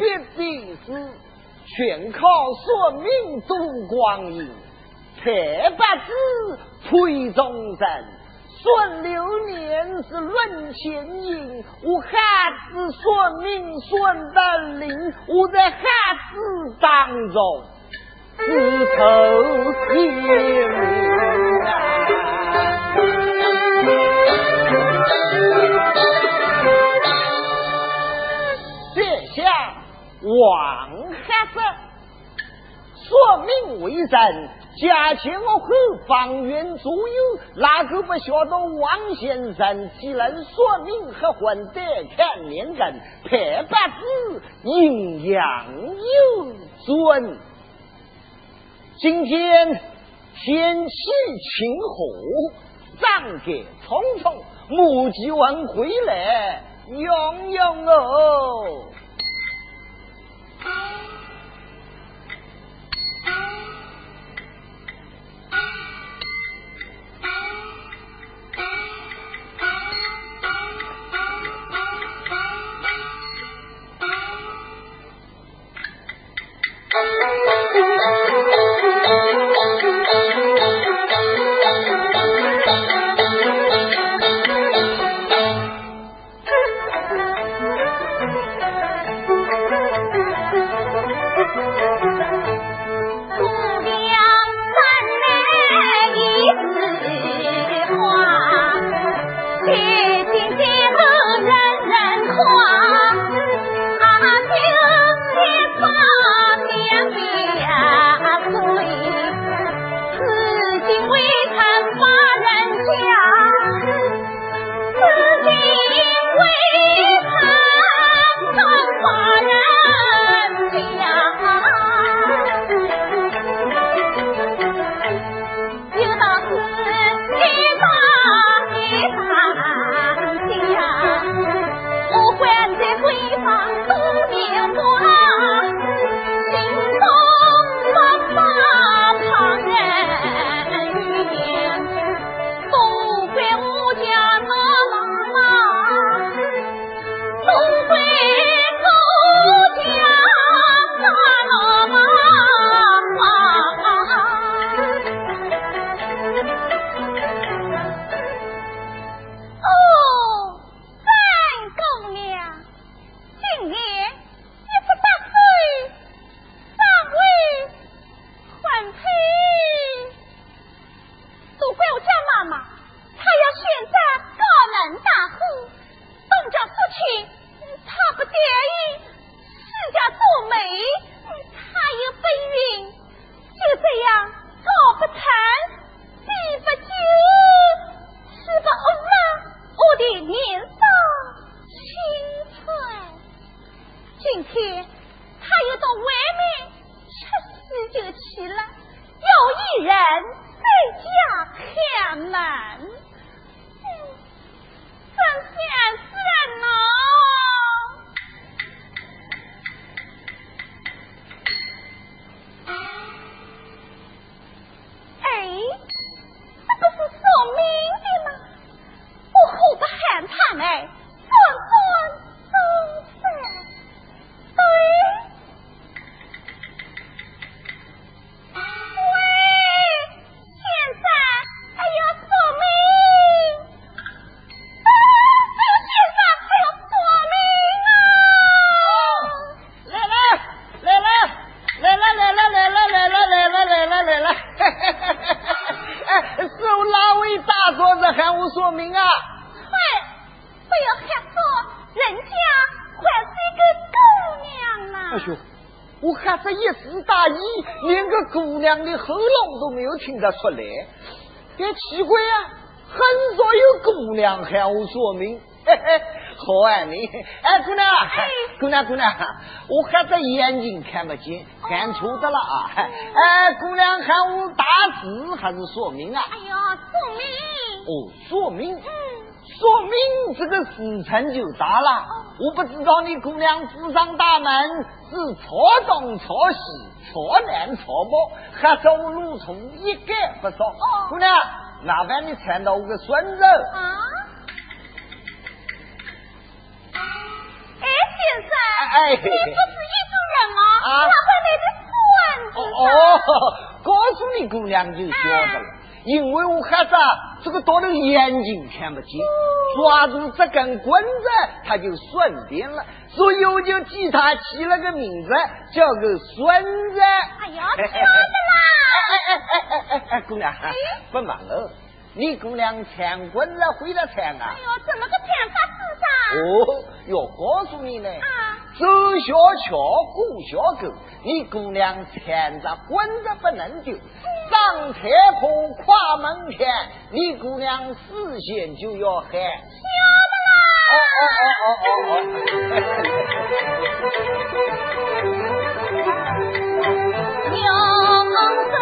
做别的事，全靠算命度光阴。才八字配众人，算流年是论前因。我汉子算命算得灵，我在汉子当中自头天为人，家前我后方圆左右，哪个不晓得王先生既然说命和婚得看年根，配八字阴阳有准。今天天气晴和，长节匆匆，母鸡问回来，满喊我说明啊！嗨，不要喊错，人家还是一个姑娘呢。哎呦，我喊这一时大意，连个姑娘的喉咙都没有听得出来，也奇怪啊！很少有姑娘喊我说明，嘿嘿，好啊你，哎姑娘，姑娘姑娘，我喊这眼睛看不见，看错的了啊！哎姑娘喊我打字还是说明啊？哎呦，说明。哦，说明。嗯。说明这个时辰就大了。我不知道你姑娘府上大门是朝东朝西，朝南朝北，还走路从一概不少。姑娘，麻烦你搀到我个孙子。啊。先生，哎，你不是一族人吗？啊，哪会来的孙子？哦，告诉你姑娘就晓得了，因为我孩子这个到了眼睛看不见，抓住这根棍子他就顺便了，所以我就替他起了个名字，叫个孙子。哎呀，晓得啦！哎哎哎哎哎哎，姑娘，不忙了。你姑娘唱棍子会了唱啊？哎呦，怎么个唱法子噻？哦，要告诉你呢。啊。走小桥，过小沟，你姑娘牵着棍子不能丢。上车坡，跨门前，你姑娘事先就要喊。晓得啦。哦哦哦哦哦哦。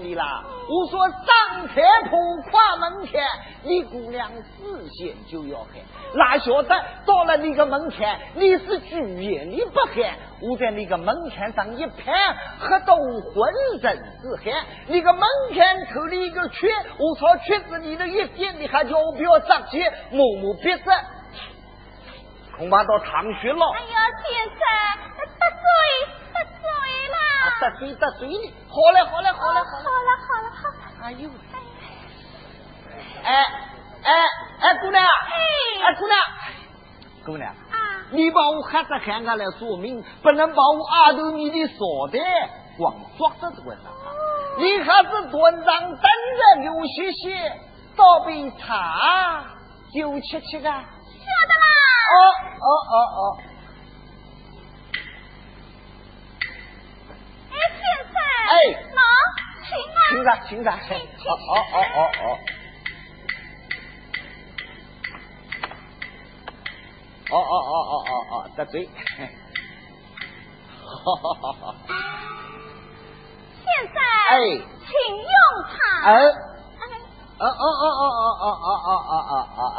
你啦，我说上车铺跨门前，你姑娘事先就要喊，哪晓得到了你个门前，你是拒绝你不喊，我在你个门前上一拍，喝到浑身是汗。你个门前扣了一个圈，我朝圈子里的一点，你还叫我不要着急，默默别着，恐怕到唐学了。哎呀，先生，得罪得罪，得罪得罪你。好嘞，好嘞，好嘞，好了，好了，好了，好了。哎呦！哎哎哎，姑娘！哎，哎，姑娘！姑娘！啊！你把我孩子喊过来说明，不能把我阿头你的锁袋光抓着这个上。你还是端上等着给我谢谢，倒杯茶，酒吃吃啊。晓得啦。哦哦哦哦。请啊，请着，请着，哦哦哦哦哦，哦哦哦哦哦哦，得罪，好好好好，先生，哎，请用茶，哎，哦哦哦哦哦哦哦哦哦哦，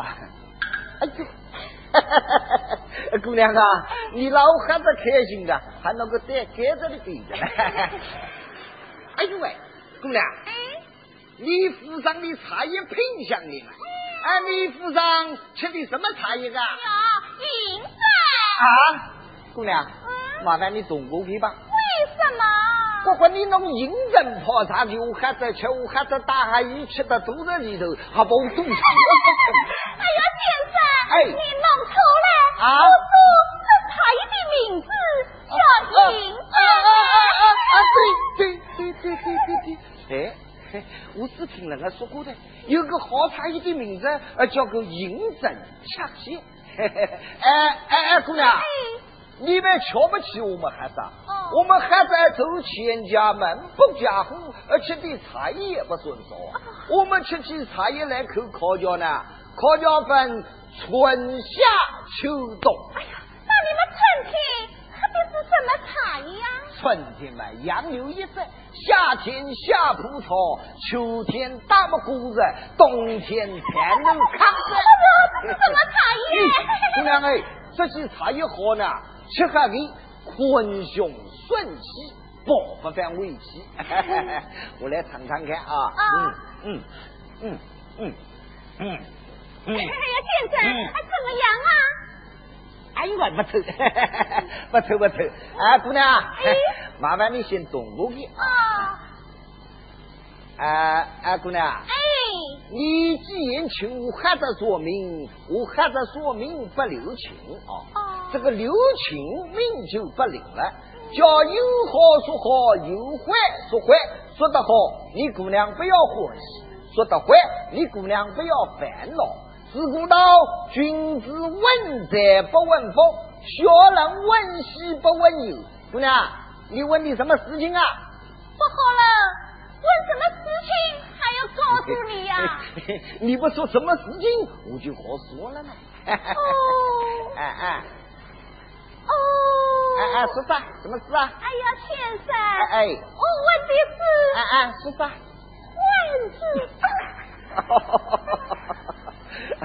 哎呦，姑娘啊，你老汉子开心的，还那个带盖子的对着。哎呦喂，姑娘，哎，你府上的茶叶品相呢？哎，你府上吃的什么茶叶啊？有银子。啊，姑娘，麻烦你动过去吧。为什么？不管你弄银针泡茶，就还在吃，我还在大海鱼吃的肚子里头，还把我肚子。哎呀，先生，哎，你弄错了。啊。我说这茶叶的名字叫银针。啊啊啊啊啊！对对。对对对对，哎，我只听人家说过的，有个好茶叶的名字，呃，叫个银针恰蟹。哎哎哎，姑娘，你们瞧不起我们孩子？我们孩子走千家门不家户，而且对茶叶也不算少。我们吃起茶叶来口烤焦呢，烤焦分春夏秋冬。哎呀，那你们春天喝的是什么茶叶呀？春天嘛，杨柳一色；夏天夏葡萄，秋天大木果子，冬天甜豆糠子。这是什么茶叶？姑娘哎，这些茶叶好呢，吃下去坤胸顺气，饱不犯胃气。我来尝尝看啊。嗯嗯嗯嗯嗯嗯。哎呀，先生，怎么样啊？哎呦，不臭，不臭不臭。啊，姑娘，哎 麻烦你先动过去啊。啊啊，姑娘。哎。你既然请我喝着说明，我喝着说明不留情啊。这个留情命就不灵了。叫有好说好，有坏说坏，说得好，你姑娘不要欢喜；说得坏，你姑娘不要烦恼。自古道，君子问财不问福，小人问喜不问忧。姑娘，你问你什么事情啊？不好了，问什么事情还要告诉你呀？你不说什么事情，我就好说了呢。哦，哎哎，哦，哎哎，说啥？什么事啊？哎呀，先生，哎，我问的是，哎哎，说啥？问字。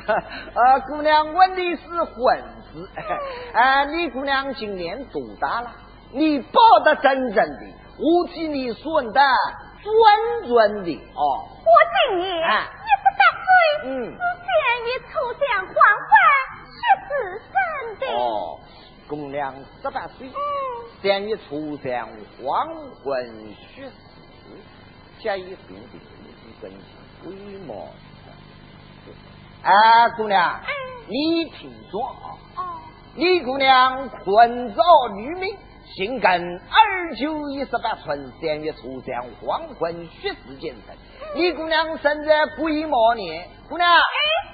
啊，姑娘问的是婚事。啊，你姑娘今年多大了？你抱得真真的，我替你算的准准的哦。我今年二十八岁，嗯，是三月初三黄昏十四生的。哦，姑娘十八岁，三月初三黄昏十四，加一分的一根规毛。啊，姑娘，你听说啊？李姑娘困造女命，姓庚，二九一十八春三月初三黄昏血时建成。李姑娘生在癸卯年，姑娘，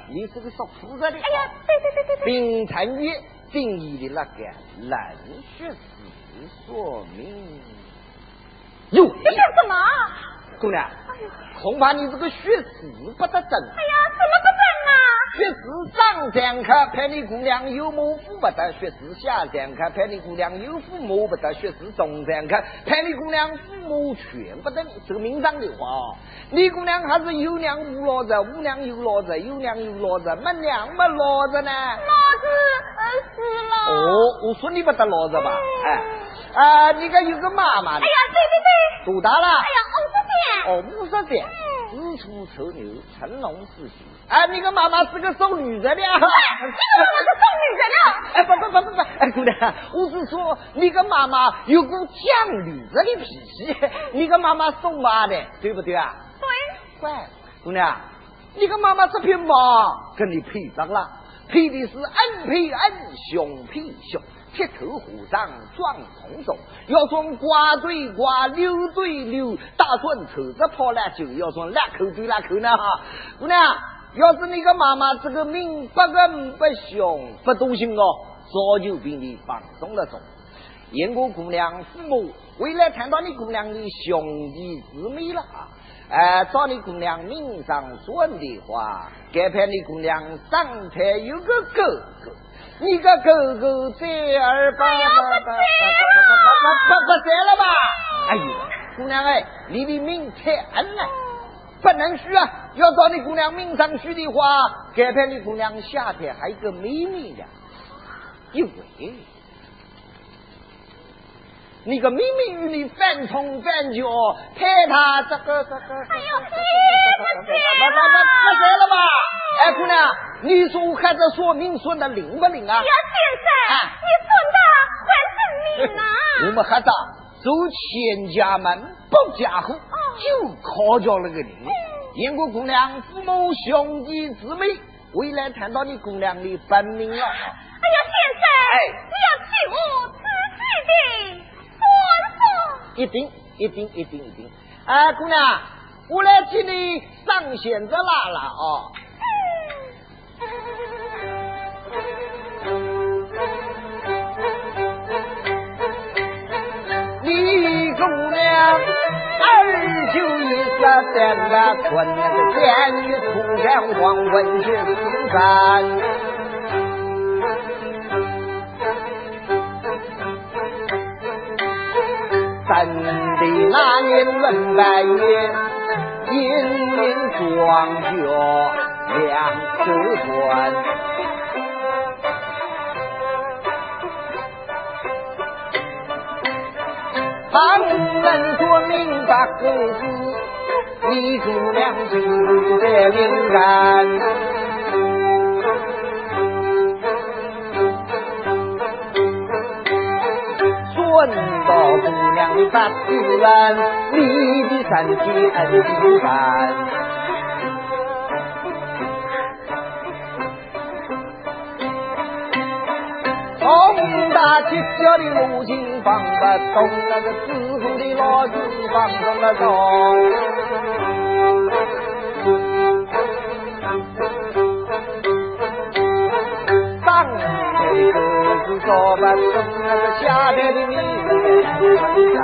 你是个属兔子的。哎呀，对对对对对。丙辰月定义的那个冷血时说明。哟，这干什么？姑娘，恐怕你这个血死不得正。哎呀，怎么不正啊？血死上三克，盼你姑娘有母父不得；血死下三克，盼你姑娘有父母不得；血死中三克，盼你姑娘父母全不得。这个名上的话，你姑娘还是有娘无老子，无娘有老子，有娘有老子，没娘没老子呢？老子死了。哦，我说你不得老子吧？哎，啊，你个有个妈妈。哎呀，对对对。多大了？哎呀，五十岁。哦，五十岁。子丑丑牛，成龙是喜。哎，你个妈妈是个送女人的，啊！这个妈妈是送女人的？哎，不不不不不，哎，姑娘，我是说你个妈妈有股犟女人的脾气，你个妈妈送马的，对不对啊？对。乖，姑娘，你个妈妈这匹马跟你配上了，配的是恩配恩，兄配兄。铁头虎掌撞铜钟，要从瓜对瓜，溜对溜，打算抽着跑了，就要从烂口对烂口呢哈。姑娘，要是你个妈妈这个命不恩不凶不动心哦，早就比你放松了种。燕国姑娘父母未来看到你姑娘的兄弟姊妹了啊，哎，照你姑娘命上算的话，该判你姑娘上台有个哥哥。你个狗狗在儿吧，不不不不在了吧？哎呦，姑娘哎，你的命太恩了，不能许啊！要照你姑娘命上去的话，改判你姑娘下天还有个秘密的，因为你个秘密与你翻冲翻脚，太他这个这个，哎呦，不不不不在了吧？哎，姑娘，你说我还在说明说的灵不灵啊？呀，先生，你说的很灵啊！我们还在走千家门，不家户，就靠着那个灵。燕国姑娘父母兄弟姊妹，未来谈到你姑娘的本命了。哎呀，先生，你要替我仔细的。一定，一定，一定，一定。哎，姑娘，我来替你上线子拉拉啊。李姑娘，二九一十三个春，那个三月初三黄昏去四山。的那年轮白月，隐隐庄稼两枝端。旁人说明白个子，你姑娘心在敏感。的发自然，你的三姐恩情深。从大街小的路径放不动，那个知府的老子放动了动。说不出那个下边的名山。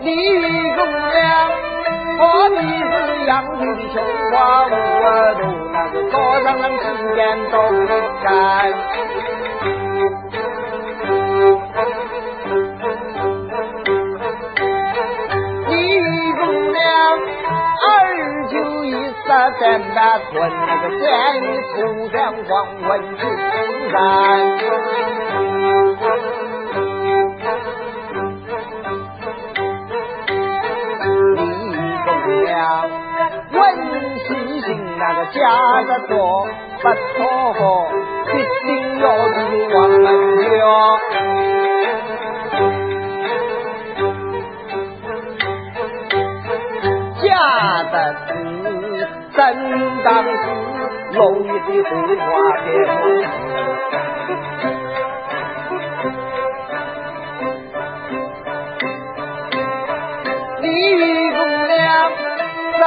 李姑娘，我你是杨柳的绣花屋，都那个早上能七点都干。在那村那个山里土上黄昏去山，李公娘问细心那个家的做不妥，一定要入王门家，家的。正当是龙爷的红花天，李姑娘在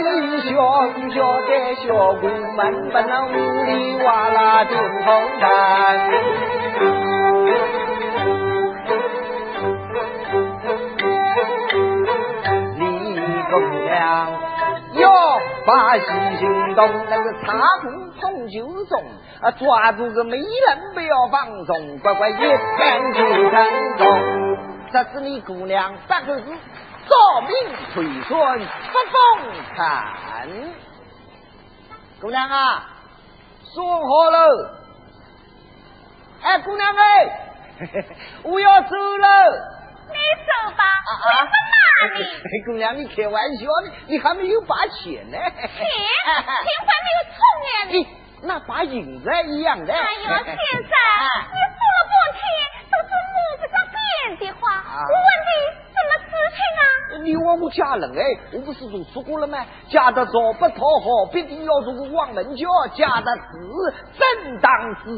一小小的小姑门，不能屋里瓦拉顶红毯。把细行动，那个插红从酒中啊，抓住个美人不要放松，乖乖一看就成功。这是你姑娘八个字，照命推算不风看。姑娘啊，说好了。哎，姑娘哎，我要走了。你走吧，我不骂你。姑娘，你开玩笑呢？你还没有把钱呢。钱，钱还没有充呢！你那把银子一样的。哎呦，先生，你说了半天都是摸不着边的话。我问你，什么事情啊？你问我嫁人哎，我不是都说过了吗？嫁得早不讨好，必定要做个望门脚；家的事正当时，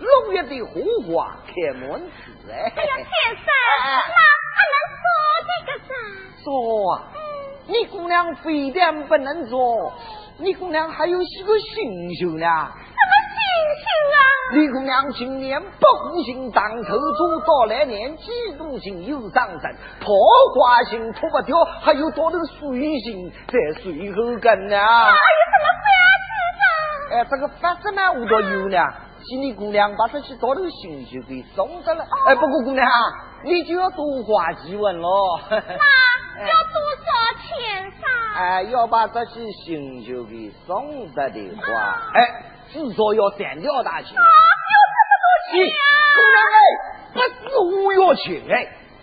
六月的荷花开满枝哎。哎呀，先生，那个啥？说啊，你姑娘非但不能做，你姑娘还有些个心胸呢。什么新秀啊李姑娘今年不虎星当头猪，到来年几度星又上升，桃花星脱不掉，还有多头水星在水后跟呢。还有什么法子哎，这个法子呢，我倒有呢。请你姑娘把这些多头星就给送得了。哎，不过姑娘，你就要多花几文喽。那要多少钱噻？哎，要把这些星球给送得的话，哎。至少要三条大钱。啊，有这么多钱啊！姑娘哎，不是我要钱哎，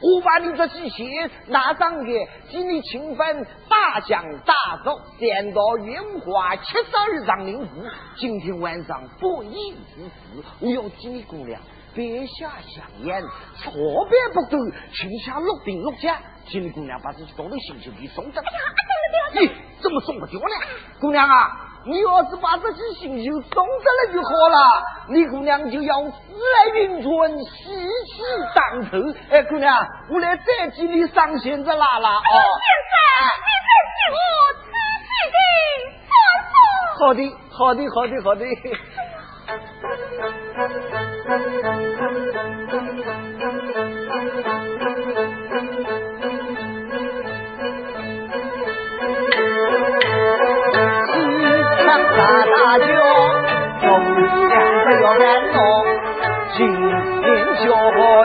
我把你这些钱拿上去，给你请份大奖大寿，三道圆花，七十二张灵符。今天晚上不义之时，我要给你姑娘别下香烟，错别不够，请下六顶六甲，请你姑娘把这些多的星星给送走。哎呀，送不掉！咦，怎么送不掉呢？姑娘啊！你要是把这些星星送得了就好了，你姑娘就要死来运转，喜气当头。哎，姑娘，我来再替你上线子拉拉啊！先生，你再替我仔细的说说。好的，好的，好的，好的。大大叫，红娘子要今年小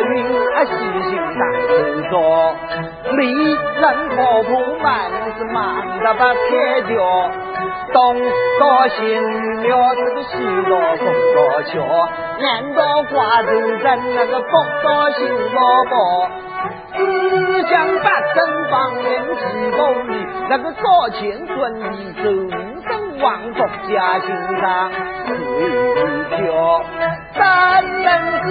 云啊，细心当手作，离人婆婆满是忙得不开脚，东到新庙这个西到东到桥，南到瓜州镇那个北到新老堡，只想八生方圆几公里，那个早前顺利走生王国家心上最飘，三人子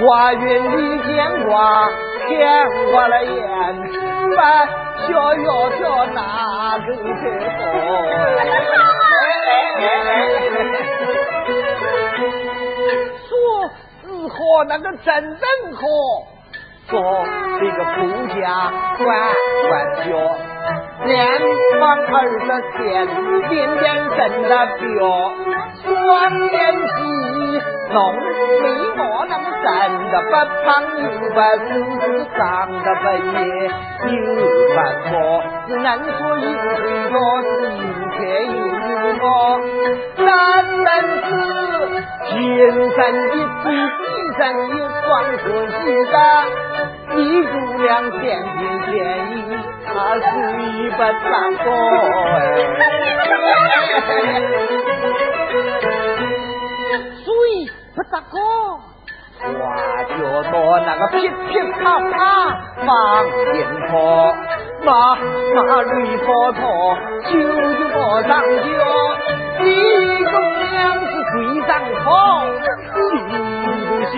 花园里见挂，见花了眼，把小腰条哪个开说是好那个真正好。说这个夫家管管教，南方二十天，点点生的标，双眼细，浓眉毛那么真的不胖又不瘦，长得不也又不错，是能说有嘴角，是有开有高，三人子天生一对，地上一双合喜的。你姑娘甜言甜语，他虽不长高，虽不长高，话就到那个噼噼啪啪放鞭炮，马马驴跑跑，就就跑上桥，你姑娘是最长好，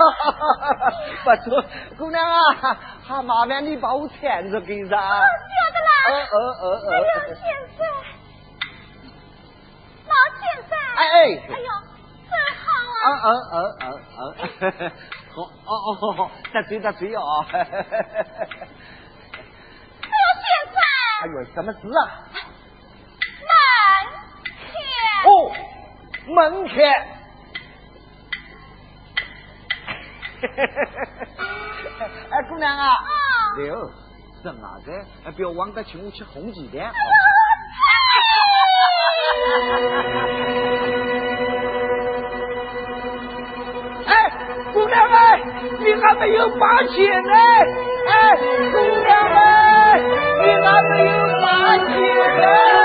哈哈哈哈哈！不错，姑娘啊，还麻烦你把我牵着给上。晓得啦。呃呃呃呃。老先生。哎哎，哎呦，真好啊！嗯嗯嗯嗯嗯，好哦哦好，得罪得罪哦。刘先生。哎呦，什么事啊？门前。哦，门开。哎，姑娘啊。刘，是哪个？不要忘得请我吃红鸡蛋。哎，姑娘们，你还没有把钱呢！哎，姑娘们，你还没有把钱呢！